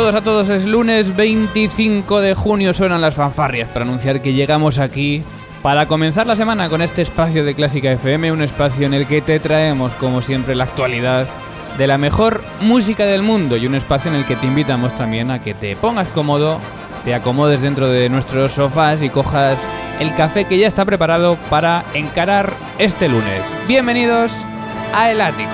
Saludos a todos, es lunes 25 de junio, suenan las fanfarrias para anunciar que llegamos aquí para comenzar la semana con este espacio de Clásica FM, un espacio en el que te traemos como siempre la actualidad de la mejor música del mundo y un espacio en el que te invitamos también a que te pongas cómodo, te acomodes dentro de nuestros sofás y cojas el café que ya está preparado para encarar este lunes. Bienvenidos a El Ático.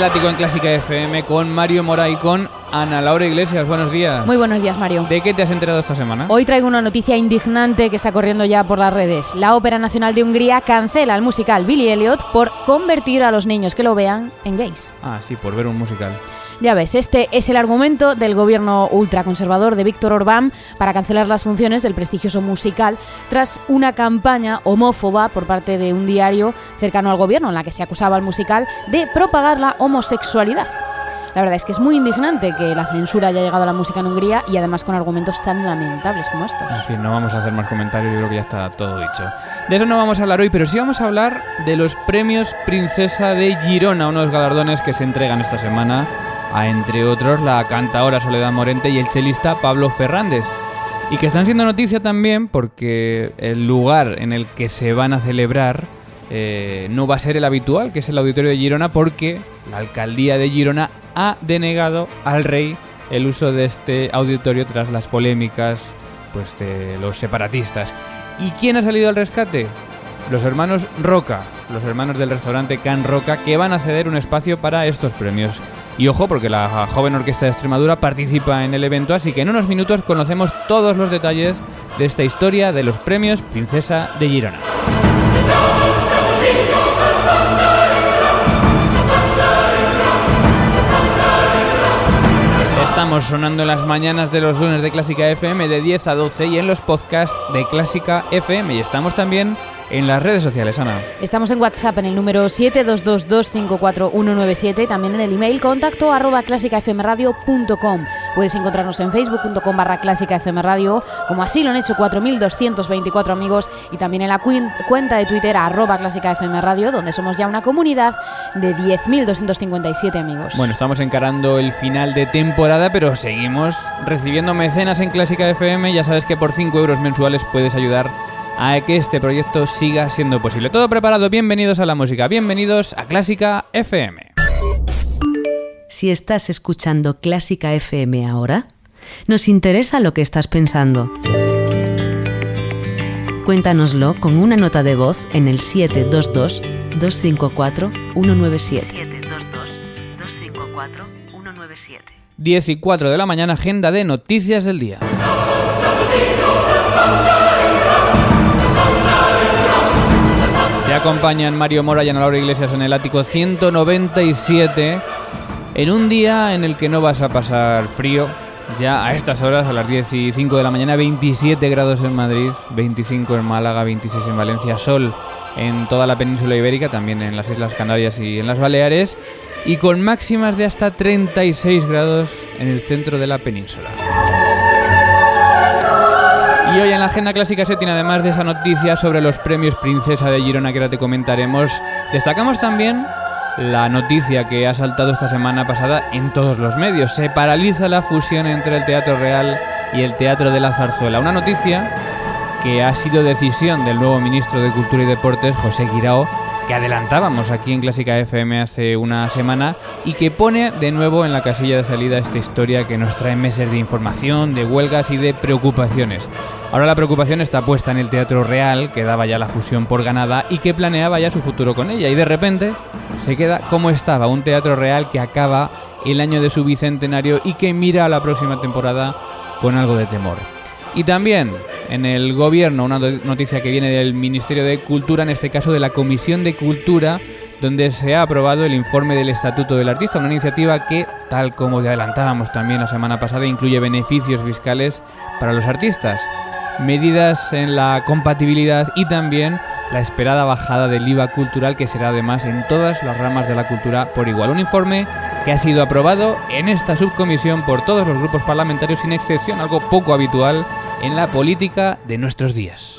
El ático en Clásica FM con Mario Mora y con Ana Laura Iglesias. Buenos días. Muy buenos días, Mario. ¿De qué te has enterado esta semana? Hoy traigo una noticia indignante que está corriendo ya por las redes. La Ópera Nacional de Hungría cancela el musical Billy Elliot por convertir a los niños que lo vean en gays. Ah, sí, por ver un musical. Ya ves, este es el argumento del gobierno ultraconservador de Víctor Orbán para cancelar las funciones del prestigioso musical tras una campaña homófoba por parte de un diario cercano al gobierno en la que se acusaba al musical de propagar la homosexualidad. La verdad es que es muy indignante que la censura haya llegado a la música en Hungría y además con argumentos tan lamentables como estos. En fin, no vamos a hacer más comentarios, yo creo que ya está todo dicho. De eso no vamos a hablar hoy, pero sí vamos a hablar de los premios Princesa de Girona, unos galardones que se entregan esta semana a, entre otros, la cantaora Soledad Morente y el chelista Pablo Fernández. Y que están siendo noticia también porque el lugar en el que se van a celebrar eh, no va a ser el habitual, que es el auditorio de Girona, porque la alcaldía de Girona ha denegado al rey el uso de este auditorio tras las polémicas pues, de los separatistas. ¿Y quién ha salido al rescate? Los hermanos Roca, los hermanos del restaurante Can Roca, que van a ceder un espacio para estos premios. Y ojo, porque la joven orquesta de Extremadura participa en el evento, así que en unos minutos conocemos todos los detalles de esta historia de los premios Princesa de Girona. Estamos sonando en las mañanas de los lunes de Clásica FM de 10 a 12 y en los podcasts de Clásica FM. Y estamos también en las redes sociales, Ana. Estamos en WhatsApp en el número 722254197 y también en el email contacto arroba clásicafmradio.com. Puedes encontrarnos en facebook.com barra clásicafmradio, como así lo han hecho 4.224 amigos, y también en la cuenta de Twitter arroba clásicafmradio, donde somos ya una comunidad de 10.257 amigos. Bueno, estamos encarando el final de temporada, pero seguimos recibiendo mecenas en Clásica FM. Ya sabes que por 5 euros mensuales puedes ayudar a que este proyecto siga siendo posible. Todo preparado, bienvenidos a la música, bienvenidos a Clásica FM. Si estás escuchando Clásica FM ahora, nos interesa lo que estás pensando. Cuéntanoslo con una nota de voz en el 722 254 197. 254 197. 10 y 4 de la mañana, agenda de noticias del día. Te acompañan Mario Mora y Ana Laura Iglesias en el ático 197, en un día en el que no vas a pasar frío, ya a estas horas, a las 10 y 5 de la mañana, 27 grados en Madrid, 25 en Málaga, 26 en Valencia, sol en toda la península ibérica, también en las Islas Canarias y en las Baleares, y con máximas de hasta 36 grados en el centro de la península. Y hoy en la agenda clásica se tiene además de esa noticia sobre los premios Princesa de Girona que ahora te comentaremos, destacamos también la noticia que ha saltado esta semana pasada en todos los medios. Se paraliza la fusión entre el Teatro Real y el Teatro de la Zarzuela. Una noticia que ha sido decisión del nuevo ministro de Cultura y Deportes, José Guirao, que adelantábamos aquí en Clásica FM hace una semana y que pone de nuevo en la casilla de salida esta historia que nos trae meses de información, de huelgas y de preocupaciones. Ahora la preocupación está puesta en el Teatro Real, que daba ya la fusión por ganada y que planeaba ya su futuro con ella. Y de repente se queda como estaba, un Teatro Real que acaba el año de su bicentenario y que mira a la próxima temporada con algo de temor. Y también en el gobierno, una noticia que viene del Ministerio de Cultura, en este caso de la Comisión de Cultura, donde se ha aprobado el informe del Estatuto del Artista, una iniciativa que, tal como adelantábamos también la semana pasada, incluye beneficios fiscales para los artistas, medidas en la compatibilidad y también la esperada bajada del IVA cultural que será además en todas las ramas de la cultura por igual. Un informe que ha sido aprobado en esta subcomisión por todos los grupos parlamentarios sin excepción, algo poco habitual en la política de nuestros días.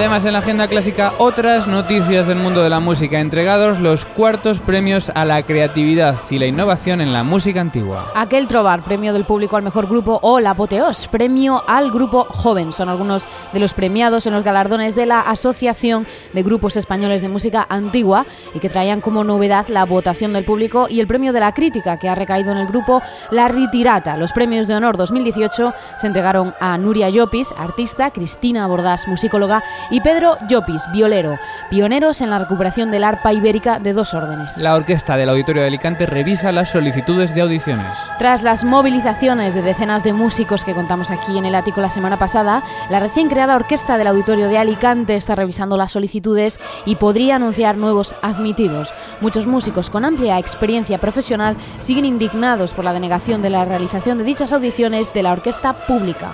Además, en la agenda clásica, otras noticias del mundo de la música, entregados los cuartos premios a la creatividad y la innovación en la música antigua. Aquel Trobar, premio del público al mejor grupo, o La Apoteos, premio al grupo joven. Son algunos de los premiados en los galardones de la Asociación de Grupos Españoles de Música Antigua y que traían como novedad la votación del público y el premio de la crítica que ha recaído en el grupo La Ritirata. Los premios de honor 2018 se entregaron a Nuria Llopis, artista, Cristina Bordás, musicóloga, y Pedro Llopis, violero, pioneros en la recuperación del arpa ibérica de dos órdenes. La orquesta del Auditorio de Alicante revisa las solicitudes de audiciones. Tras las movilizaciones de decenas de músicos que contamos aquí en el ático la semana pasada, la recién creada orquesta del Auditorio de Alicante está revisando las solicitudes y podría anunciar nuevos admitidos. Muchos músicos con amplia experiencia profesional siguen indignados por la denegación de la realización de dichas audiciones de la orquesta pública.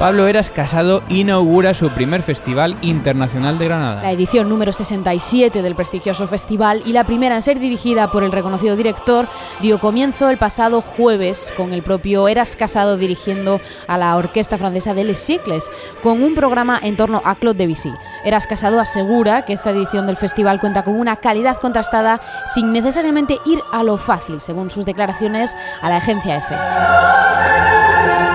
Pablo Eras Casado inaugura su primer Festival Internacional de Granada. La edición número 67 del prestigioso festival y la primera en ser dirigida por el reconocido director dio comienzo el pasado jueves con el propio Eras Casado dirigiendo a la orquesta francesa de Les Cycles con un programa en torno a Claude Debussy. Eras Casado asegura que esta edición del festival cuenta con una calidad contrastada sin necesariamente ir a lo fácil, según sus declaraciones a la agencia EFE.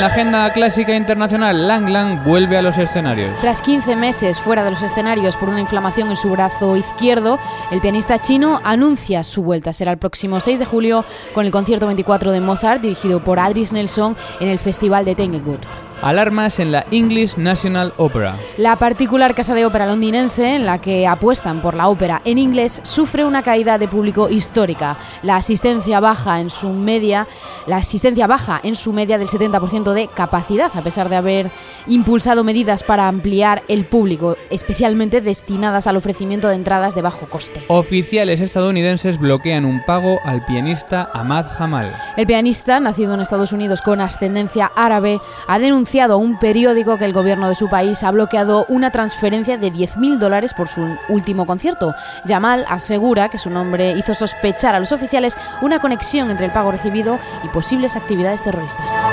En la agenda clásica internacional, Lang Lang vuelve a los escenarios. Tras 15 meses fuera de los escenarios por una inflamación en su brazo izquierdo, el pianista chino anuncia su vuelta. Será el próximo 6 de julio con el concierto 24 de Mozart dirigido por Adris Nelson en el Festival de Tanglewood. Alarmas en la English National Opera. La particular casa de ópera londinense, en la que apuestan por la ópera en inglés, sufre una caída de público histórica. La asistencia baja en su media, la asistencia baja en su media del 70% de capacidad, a pesar de haber impulsado medidas para ampliar el público, especialmente destinadas al ofrecimiento de entradas de bajo coste. Oficiales estadounidenses bloquean un pago al pianista Ahmad Jamal. El pianista, nacido en Estados Unidos con ascendencia árabe, ha denunciado a un periódico que el gobierno de su país ha bloqueado una transferencia de 10.000 dólares por su último concierto. Yamal asegura que su nombre hizo sospechar a los oficiales una conexión entre el pago recibido y posibles actividades terroristas.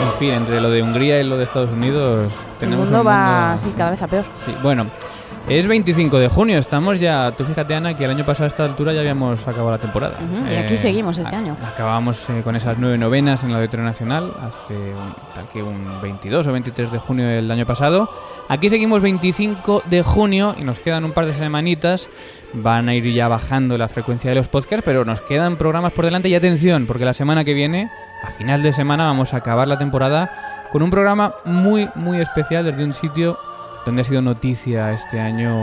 En fin, entre lo de Hungría y lo de Estados Unidos tenemos el mundo va cada vez a peor. Sí, bueno, es 25 de junio, estamos ya, tú fíjate Ana, que el año pasado a esta altura ya habíamos acabado la temporada. y aquí eh, seguimos este año. Acabamos eh, con esas nueve novenas en la Auditorio Nacional hace un, tal que un 22 o 23 de junio del año pasado. Aquí seguimos 25 de junio y nos quedan un par de semanitas. Van a ir ya bajando la frecuencia de los podcasts, pero nos quedan programas por delante y atención, porque la semana que viene, a final de semana, vamos a acabar la temporada con un programa muy, muy especial desde un sitio donde ha sido noticia este año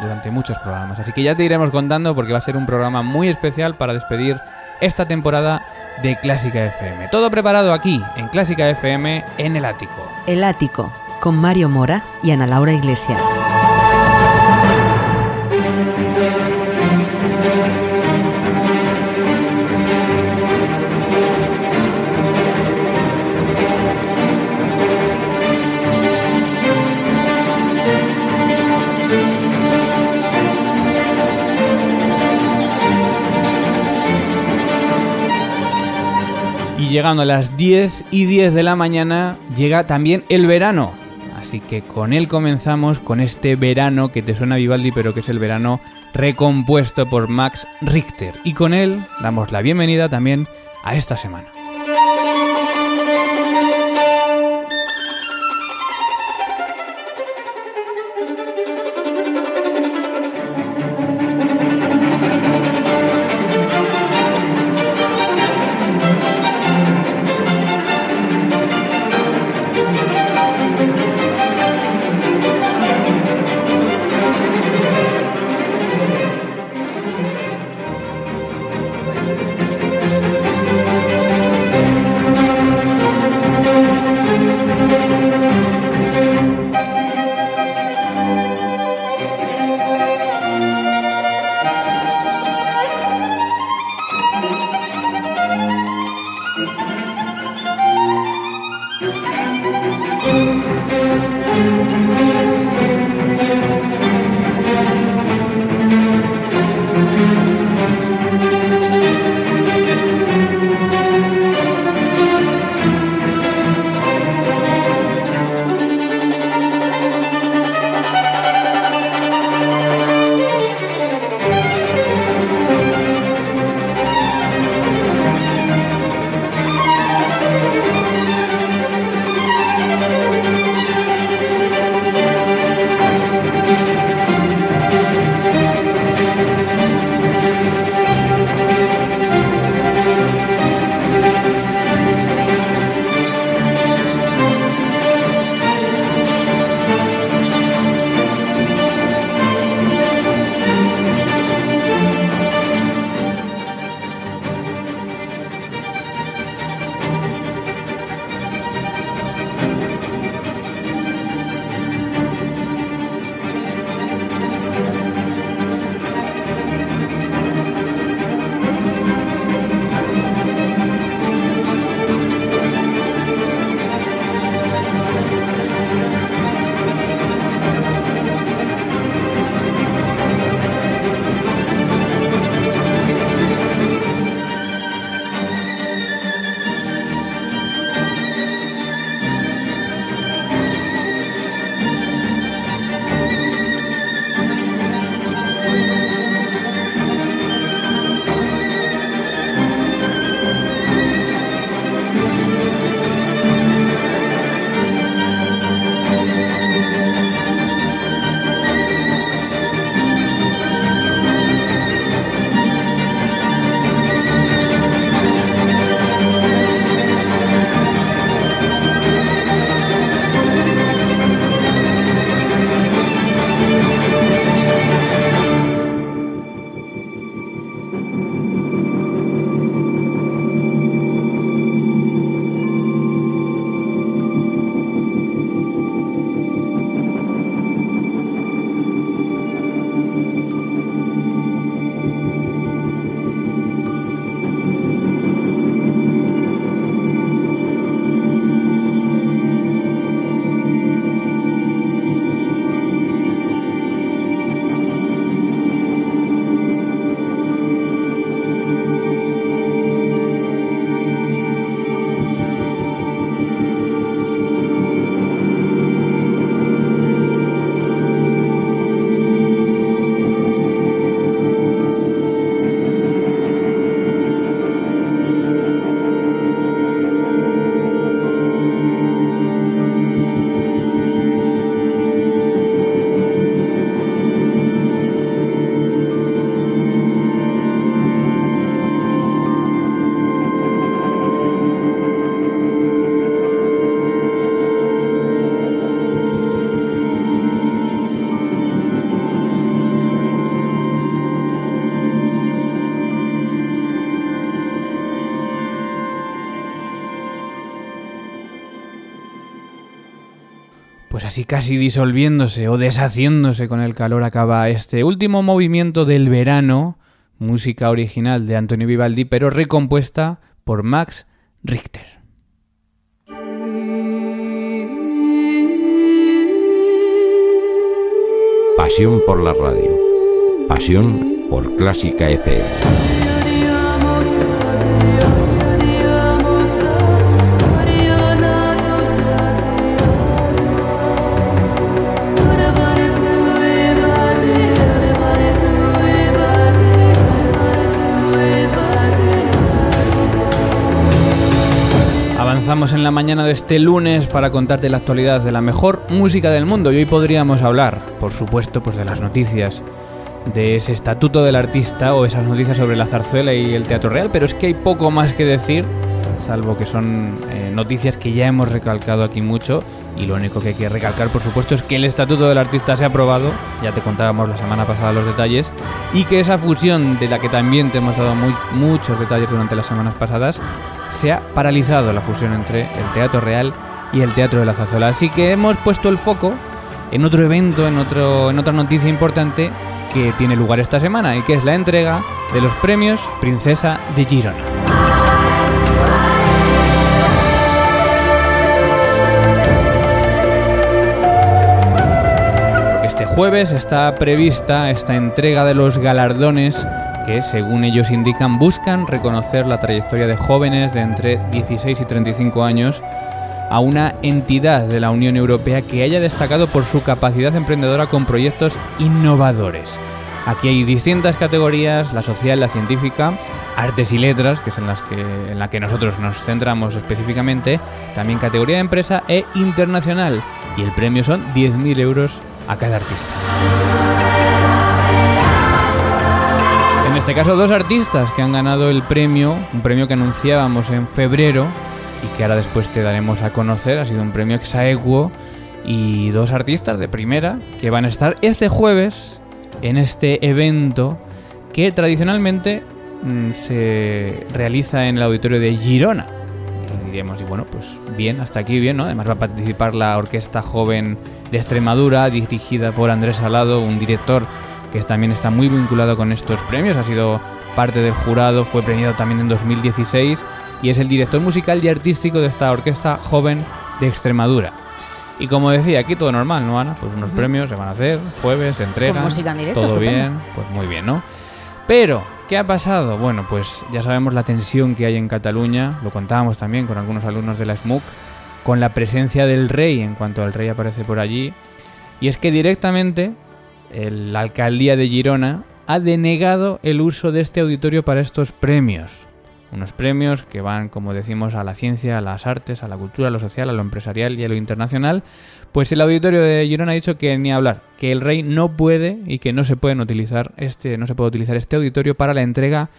durante muchos programas. Así que ya te iremos contando porque va a ser un programa muy especial para despedir esta temporada de Clásica FM. Todo preparado aquí, en Clásica FM, en el ático. El ático, con Mario Mora y Ana Laura Iglesias. Llegando a las 10 y 10 de la mañana llega también el verano. Así que con él comenzamos con este verano que te suena Vivaldi, pero que es el verano recompuesto por Max Richter. Y con él damos la bienvenida también a esta semana. Así casi disolviéndose o deshaciéndose con el calor acaba este último movimiento del verano, música original de Antonio Vivaldi, pero recompuesta por Max Richter. Pasión por la radio. Pasión por Clásica FM. De este lunes para contarte la actualidad de la mejor música del mundo. Y hoy podríamos hablar, por supuesto, pues de las noticias de ese estatuto del artista o esas noticias sobre la zarzuela y el teatro real, pero es que hay poco más que decir, salvo que son eh, noticias que ya hemos recalcado aquí mucho y lo único que hay que recalcar, por supuesto, es que el estatuto del artista se ha aprobado, ya te contábamos la semana pasada los detalles, y que esa fusión de la que también te hemos dado muy, muchos detalles durante las semanas pasadas, se ha paralizado la fusión entre el teatro real y el teatro de la zarzuela. Así que hemos puesto el foco en otro evento, en, otro, en otra noticia importante que tiene lugar esta semana y que es la entrega de los premios Princesa de Girona. Este jueves está prevista esta entrega de los galardones que, según ellos indican, buscan reconocer la trayectoria de jóvenes de entre 16 y 35 años a una entidad de la Unión Europea que haya destacado por su capacidad emprendedora con proyectos innovadores. Aquí hay distintas categorías, la social, la científica, artes y letras, que es en, las que, en la que nosotros nos centramos específicamente, también categoría de empresa e internacional. Y el premio son 10.000 euros a cada artista. Este caso, dos artistas que han ganado el premio, un premio que anunciábamos en febrero y que ahora después te daremos a conocer. Ha sido un premio exaequo y dos artistas de primera que van a estar este jueves en este evento que tradicionalmente mm, se realiza en el auditorio de Girona. Y diríamos, y bueno, pues bien, hasta aquí bien, ¿no? Además va a participar la Orquesta Joven de Extremadura, dirigida por Andrés Salado, un director que también está muy vinculado con estos premios, ha sido parte del jurado, fue premiado también en 2016 y es el director musical y artístico de esta orquesta joven de Extremadura. Y como decía, aquí todo normal, ¿no, Ana? Pues unos premios se van a hacer, jueves, se entregan, Con música en directo, todo estupendo. bien, pues muy bien, ¿no? Pero, ¿qué ha pasado? Bueno, pues ya sabemos la tensión que hay en Cataluña, lo contábamos también con algunos alumnos de la SMUC, con la presencia del rey, en cuanto el rey aparece por allí, y es que directamente el- la alcaldía de Girona ha denegado el uso de este auditorio para estos premios. Unos premios que van, como decimos, a la ciencia, a las artes, a la cultura, a lo social, a lo empresarial y a lo internacional. Pues el auditorio de Girona ha dicho que ni hablar, que el rey no puede y que no se pueden utilizar este, no se puede utilizar este auditorio para la entrega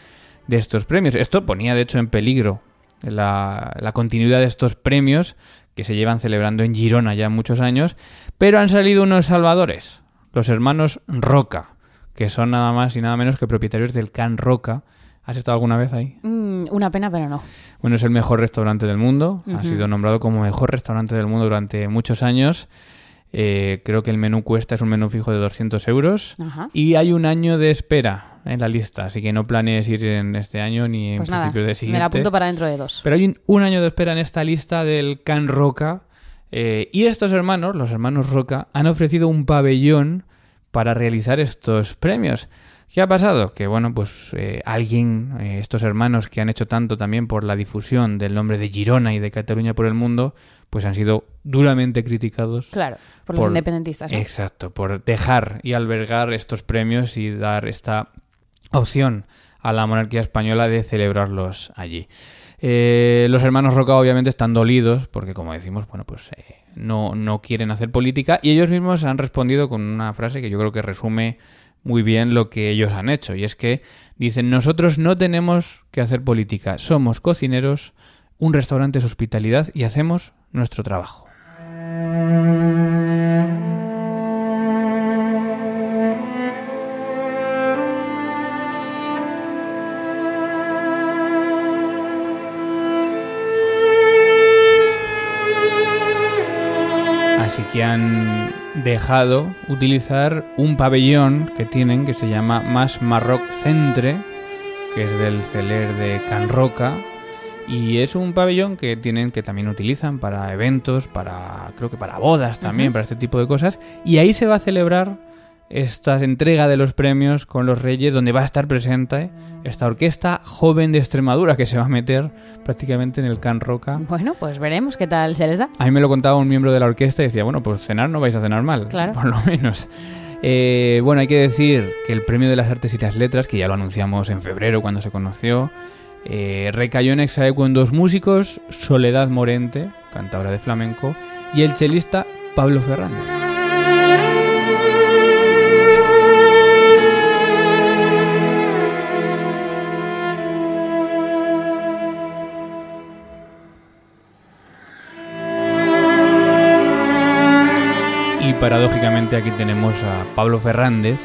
de estos premios. Esto ponía de hecho en peligro la, la continuidad de estos premios que se llevan celebrando en Girona ya muchos años, pero han salido unos salvadores, los hermanos Roca, que son nada más y nada menos que propietarios del Can Roca. ¿Has estado alguna vez ahí? Mm, una pena, pero no. Bueno, es el mejor restaurante del mundo. Ha sido nombrado como mejor restaurante del mundo durante muchos años. Eh, creo que el menú cuesta, es un menú fijo de 200 euros. Ajá. Y hay un año de espera en la lista, así que no planees ir en este año ni en Pues nada, principio de me siguiente. la apunto para dentro de dos. Pero hay un, un año de espera en esta lista del Can Roca. Eh, y estos hermanos, los hermanos Roca, han ofrecido un pabellón para realizar estos premios. ¿Qué ha pasado? Que bueno, pues eh, alguien, eh, estos hermanos que han hecho tanto también por la difusión del nombre de Girona y de Cataluña por el mundo, pues han sido duramente criticados. Claro, por los independentistas, ¿no? Exacto, por dejar y albergar estos premios y dar esta opción a la monarquía española de celebrarlos allí. Eh, los hermanos Roca obviamente están dolidos porque, como decimos, bueno, pues eh, no, no quieren hacer política y ellos mismos han respondido con una frase que yo creo que resume muy bien lo que ellos han hecho y es que dicen nosotros no tenemos que hacer política, somos cocineros, un restaurante es hospitalidad y hacemos nuestro trabajo. Que han dejado utilizar un pabellón que tienen que se llama Mas Marroc Centre, que es del celer de Can Roca. Y es un pabellón que tienen que también utilizan para eventos, para creo que para bodas también, para este tipo de cosas. Y ahí se va a celebrar esta entrega de los premios con los reyes, donde va a estar presente esta orquesta joven de Extremadura que se va a meter prácticamente en el Can Roca. Bueno, pues veremos qué tal se les da. A mí me lo contaba un miembro de la orquesta y decía, bueno, pues cenar no vais a cenar mal, Claro. por lo menos. Eh, bueno, hay que decir que el Premio de las Artes y las Letras, que ya lo anunciamos en febrero cuando se conoció, eh, recayó en exaequo en dos músicos, Soledad Morente, cantadora de flamenco, y el chelista Pablo Fernández. Paradójicamente aquí tenemos a Pablo Fernández,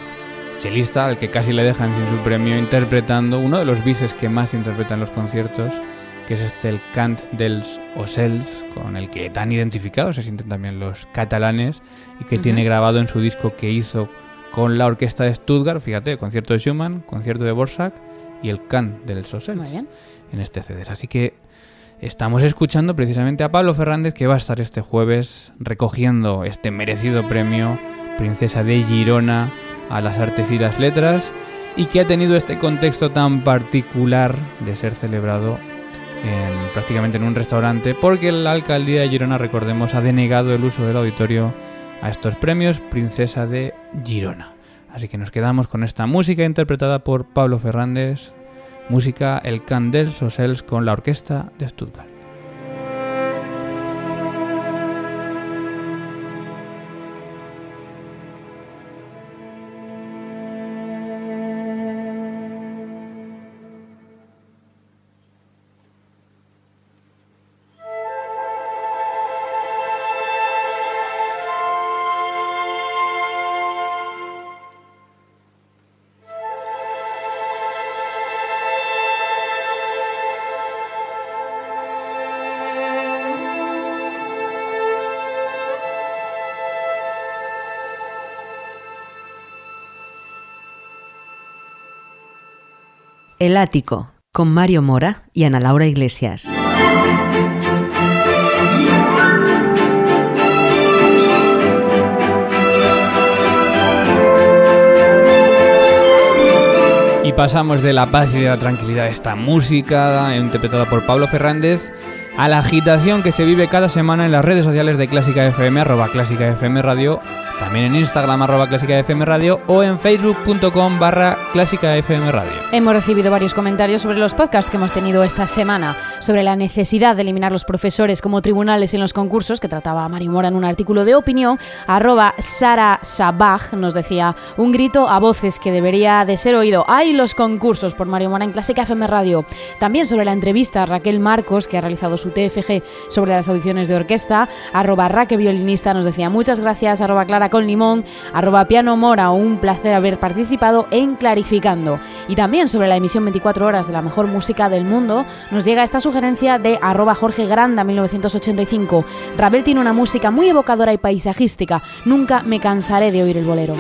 chelista al que casi le dejan sin su premio interpretando uno de los bises que más interpretan los conciertos, que es este el Cant dels Ocells, con el que tan identificados se sienten también los catalanes y que tiene grabado en su disco que hizo con la orquesta de Stuttgart, fíjate, concierto de Schumann, concierto de Borsak y el Cant dels Ocells en este CD. Así que estamos escuchando precisamente a Pablo Fernández que va a estar este jueves recogiendo este merecido premio Princesa de Girona a las artes y las letras y que ha tenido este contexto tan particular de ser celebrado en, prácticamente en un restaurante porque la alcaldía de Girona, recordemos, ha denegado el uso del auditorio a estos premios Princesa de Girona. Así que nos quedamos con esta música interpretada por Pablo Fernández, música El Candel Sosels con la orquesta de Stuttgart. El Ático, con Mario Mora y Ana Laura Iglesias. Y pasamos de la paz y de la tranquilidad de esta música interpretada por Pablo Fernández a la agitación que se vive cada semana en las redes sociales de Clásica FM, arroba Clásica FM Radio, también en Instagram, arroba Clásica FM Radio o en facebook.com barra Clásica FM Radio. Hemos recibido varios comentarios sobre los podcasts que hemos tenido esta semana, sobre la necesidad de eliminar los profesores como tribunales en los concursos, que trataba Mari Mora en un artículo de opinión, arroba Sara Sabaj nos decía un grito a voces que debería de ser oído. ¡Ay, los concursos! por Mario Mora en Clásica FM Radio. También sobre la entrevista a Raquel Marcos, que ha realizado su TFG sobre las audiciones de orquesta, arroba Raque Violinista nos decía muchas gracias, arroba Clara con Limón, arroba Piano Mora, un placer haber participado en Clarificando. Y también sobre la emisión 24 horas de la mejor música del mundo, nos llega esta sugerencia de arroba Jorge Granda 1985. Rabel tiene una música muy evocadora y paisajística, nunca me cansaré de oír el bolero.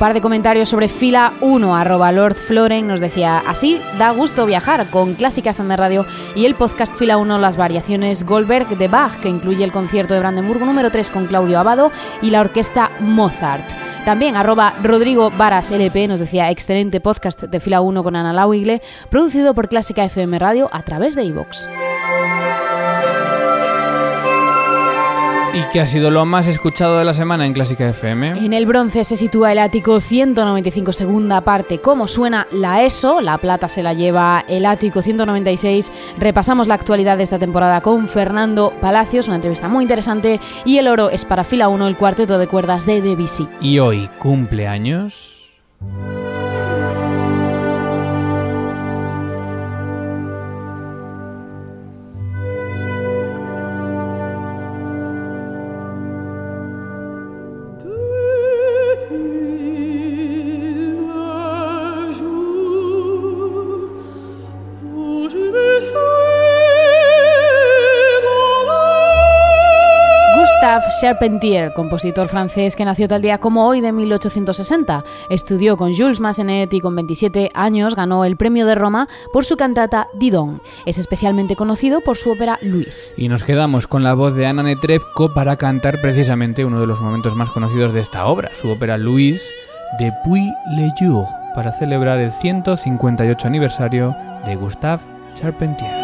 Par de comentarios sobre fila 1, arroba Lord Floren nos decía, así da gusto viajar con Clásica FM Radio y el podcast fila 1 Las variaciones Goldberg de Bach, que incluye el concierto de Brandenburgo número 3 con Claudio Abado y la orquesta Mozart. También arroba Rodrigo Varas LP nos decía, excelente podcast de fila 1 con Ana Lauigle, producido por Clásica FM Radio a través de iVox. ¿Y qué ha sido lo más escuchado de la semana en Clásica FM? En el bronce se sitúa el ático 195 segunda parte. ¿Cómo suena la ESO? La plata se la lleva el ático 196. Repasamos la actualidad de esta temporada con Fernando Palacios, una entrevista muy interesante. Y el oro es para fila 1, el cuarteto de cuerdas de Debussy. Y hoy cumpleaños. Charpentier, compositor francés que nació tal día como hoy de 1860. Estudió con Jules Massenet y con 27 años ganó el premio de Roma por su cantata Didon. Es especialmente conocido por su ópera Luis. Y nos quedamos con la voz de Anna Netrebko para cantar precisamente uno de los momentos más conocidos de esta obra, su ópera Luis, Depuis le jour, para celebrar el 158 aniversario de Gustave Charpentier.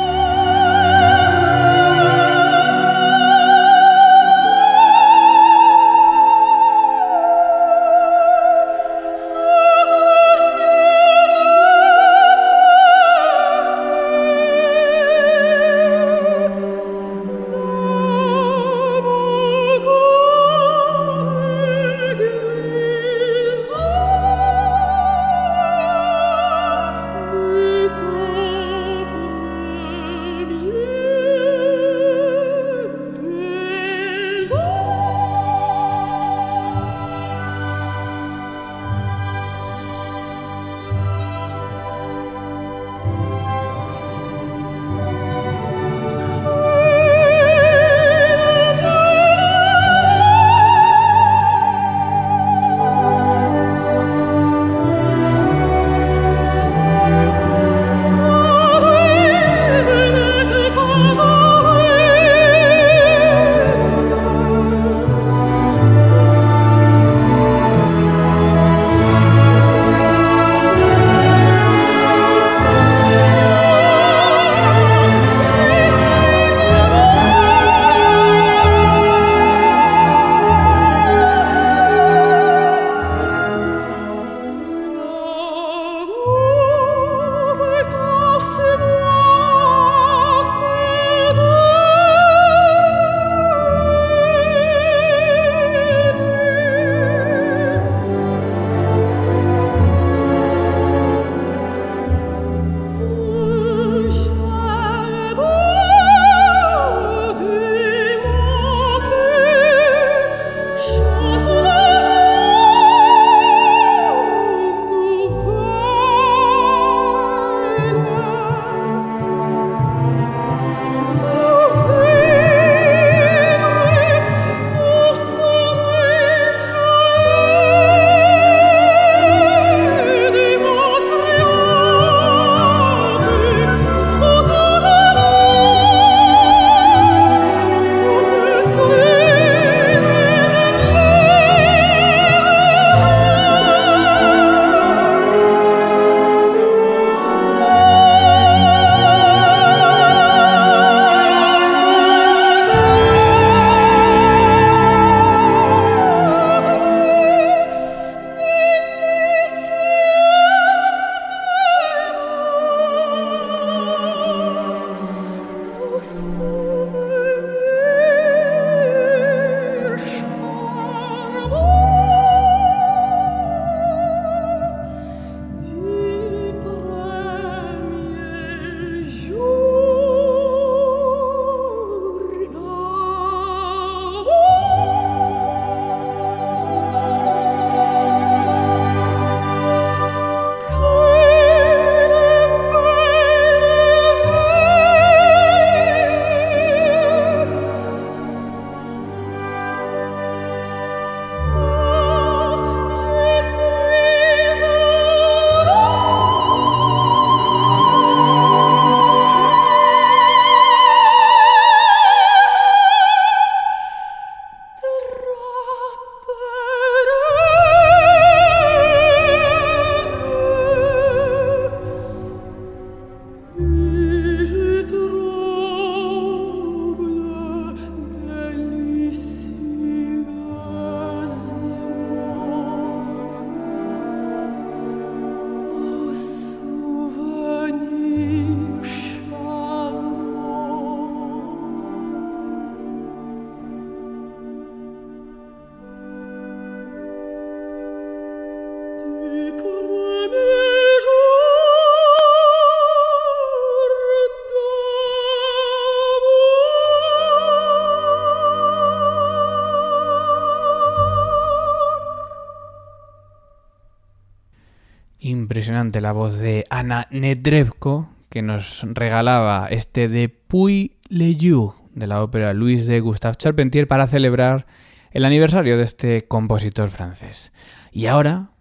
Impresionante la voz de Ana Nedrebko, que nos regalaba este de Puy le de la ópera Louis de Gustave Charpentier para celebrar el aniversario de este compositor francés. Y ahora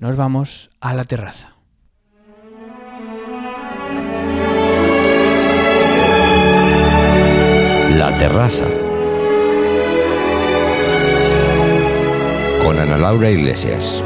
nos vamos a la terraza. La terraza. Con Ana Laura Iglesias.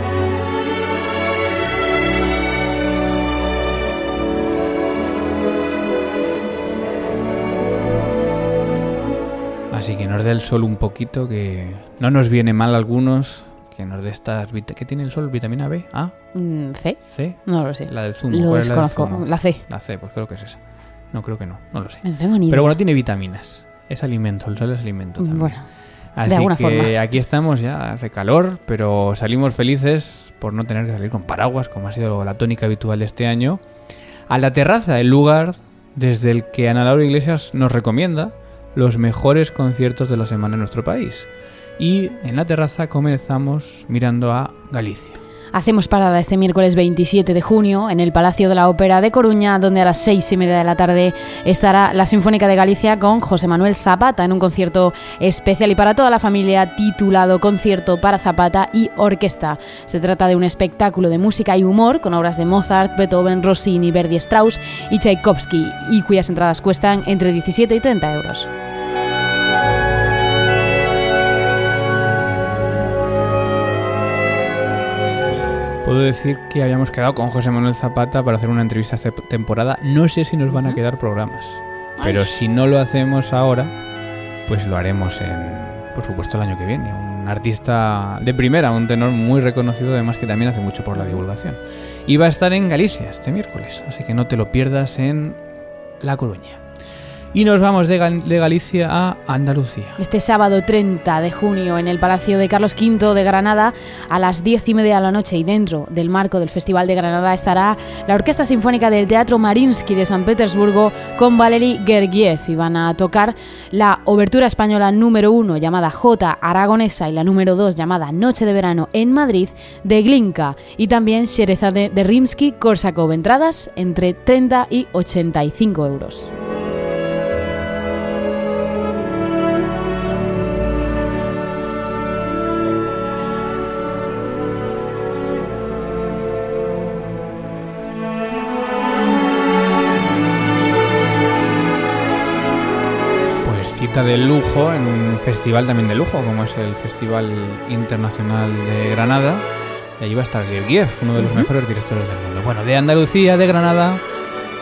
Nos dé el sol un poquito, que no nos viene mal a algunos, que nos dé estas... ¿Qué tiene el sol? ¿Vitamina B? ¿A? Mm, ¿C? ¿C? No lo sé. La del zumo. Lo ¿Cuál es la del desconozco. zumo? La C. La C, pues creo que es esa. No, creo que no, no lo sé. No tengo ni idea. Pero bueno, tiene vitaminas. Es alimento, el sol es alimento también. Bueno, Así alguna que forma. aquí estamos ya, hace calor, pero salimos felices por no tener que salir con paraguas, como ha sido la tónica habitual de este año, a la terraza, el lugar desde el que Ana Laura Iglesias nos recomienda los mejores conciertos de la semana en nuestro país. Y en la terraza comenzamos mirando a Galicia. Hacemos parada este miércoles 27 de junio en el Palacio de la Ópera de Coruña, donde a las seis y media de la tarde estará la Sinfónica de Galicia con José Manuel Zapata en un concierto especial y para toda la familia titulado Concierto para Zapata y Orquesta. Se trata de un espectáculo de música y humor con obras de Mozart, Beethoven, Rossini, Verdi, Strauss y Tchaikovsky y cuyas entradas cuestan entre 17 y 30 euros. Puedo decir que habíamos quedado con José Manuel Zapata para hacer una entrevista esta temporada. No sé si nos van a quedar programas. Pero Ay. si no lo hacemos ahora, pues lo haremos en, por supuesto, el año que viene. Un artista de primera, un tenor muy reconocido, además que también hace mucho por la divulgación. Y va a estar en Galicia este miércoles, así que no te lo pierdas en La Coruña. Y nos vamos de, Gal- de Galicia a Andalucía. Este sábado 30 de junio en el Palacio de Carlos V de Granada a las 10 y media de la noche y dentro del marco del Festival de Granada estará la Orquesta Sinfónica del Teatro Marinsky de San Petersburgo con Valery Gergiev y van a tocar la obertura española número 1 llamada J Aragonesa y la número 2 llamada Noche de Verano en Madrid de Glinka y también Sherezade de Rimsky-Korsakov. Entradas entre 30 y 85 euros. De lujo en un festival también de lujo, como es el Festival Internacional de Granada. Y allí va a estar Gergiev, uno de los mejores directores del mundo. Bueno, de Andalucía, de Granada,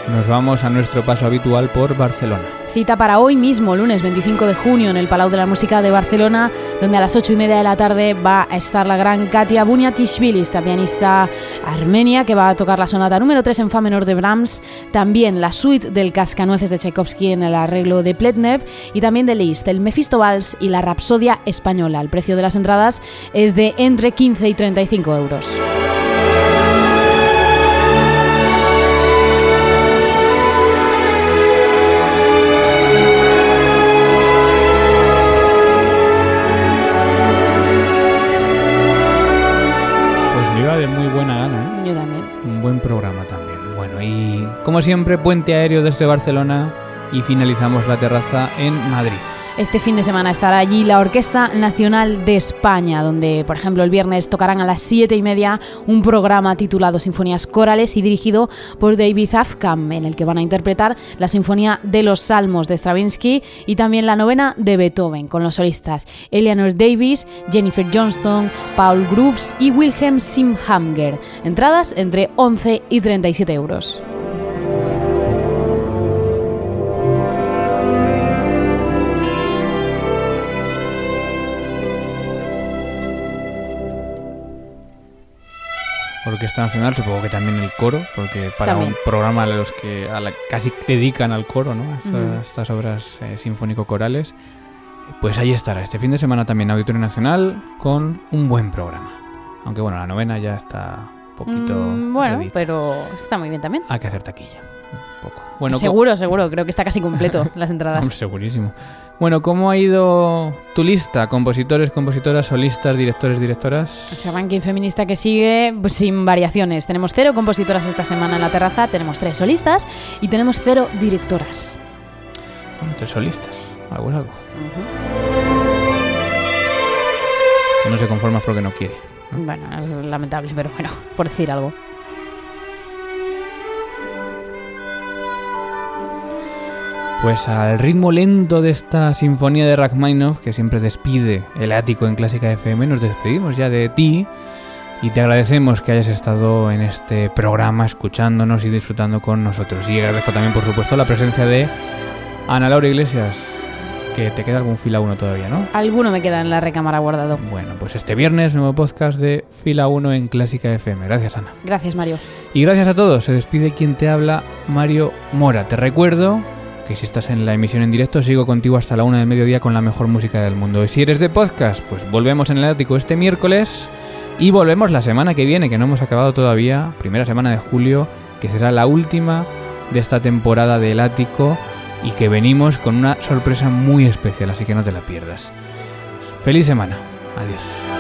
nos vamos a nuestro paso habitual por Barcelona. Cita para hoy mismo, lunes 25 de junio, en el Palau de la Música de Barcelona, donde a las 8 y media de la tarde va a estar la gran Katia Buniatishvili, esta pianista armenia que va a tocar la sonata número 3 en Fa menor de Brahms, también la suite del Cascanueces de Tchaikovsky en el arreglo de Pletnev y también de Liszt, el Mephisto Vals y la Rapsodia Española. El precio de las entradas es de entre 15 y 35 euros. Como siempre, puente aéreo desde Barcelona y finalizamos la terraza en Madrid. Este fin de semana estará allí la Orquesta Nacional de España, donde, por ejemplo, el viernes tocarán a las siete y media un programa titulado Sinfonías Corales y dirigido por David Afkam, en el que van a interpretar la Sinfonía de los Salmos de Stravinsky y también la novena de Beethoven, con los solistas Eleanor Davis, Jennifer Johnston, Paul Groups y Wilhelm Simhamger. Entradas entre 11 y 37 euros. Orquesta Nacional, supongo que también el coro, porque para También. un programa a los que a la- casi dedican al coro, ¿no? A esta- Ujú. estas obras eh, sinfónico-corales. Pues ahí estará, este fin de semana también Auditorio Nacional con un buen programa. Aunque bueno, la novena ya está un poquito... Mm, bueno, redicha. pero está muy bien también. Hay que hacer taquilla. Un poco. Bueno, seguro, seguro. Creo que está casi completo las entradas. Segurísimo. Bueno, ¿cómo ha ido tu lista? Compositores, compositoras, solistas, directores, directoras. Ese ranking feminista que sigue pues, sin variaciones. Tenemos cero compositoras esta semana en la terraza, tenemos tres solistas y tenemos cero directoras. Bueno, tres solistas. Algo es algo. Que no se conforma porque no quiere. Bueno, es lamentable, pero bueno, por decir algo. Pues al ritmo lento de esta sinfonía de Rachmaninoff, que siempre despide el ático en Clásica FM, nos despedimos ya de ti y te agradecemos que hayas estado en este programa escuchándonos y disfrutando con nosotros. Y agradezco también, por supuesto, la presencia de Ana Laura Iglesias, que te queda algún fila uno todavía, ¿no? Alguno me queda en la recámara guardado. Bueno, pues este viernes nuevo podcast de Fila 1 en Clásica FM. Gracias, Ana. Gracias, Mario. Y gracias a todos. Se despide quien te habla, Mario Mora. Te recuerdo que si estás en la emisión en directo, sigo contigo hasta la una del mediodía con la mejor música del mundo. Y si eres de podcast, pues volvemos en el ático este miércoles y volvemos la semana que viene, que no hemos acabado todavía, primera semana de julio, que será la última de esta temporada del ático y que venimos con una sorpresa muy especial, así que no te la pierdas. Feliz semana. Adiós.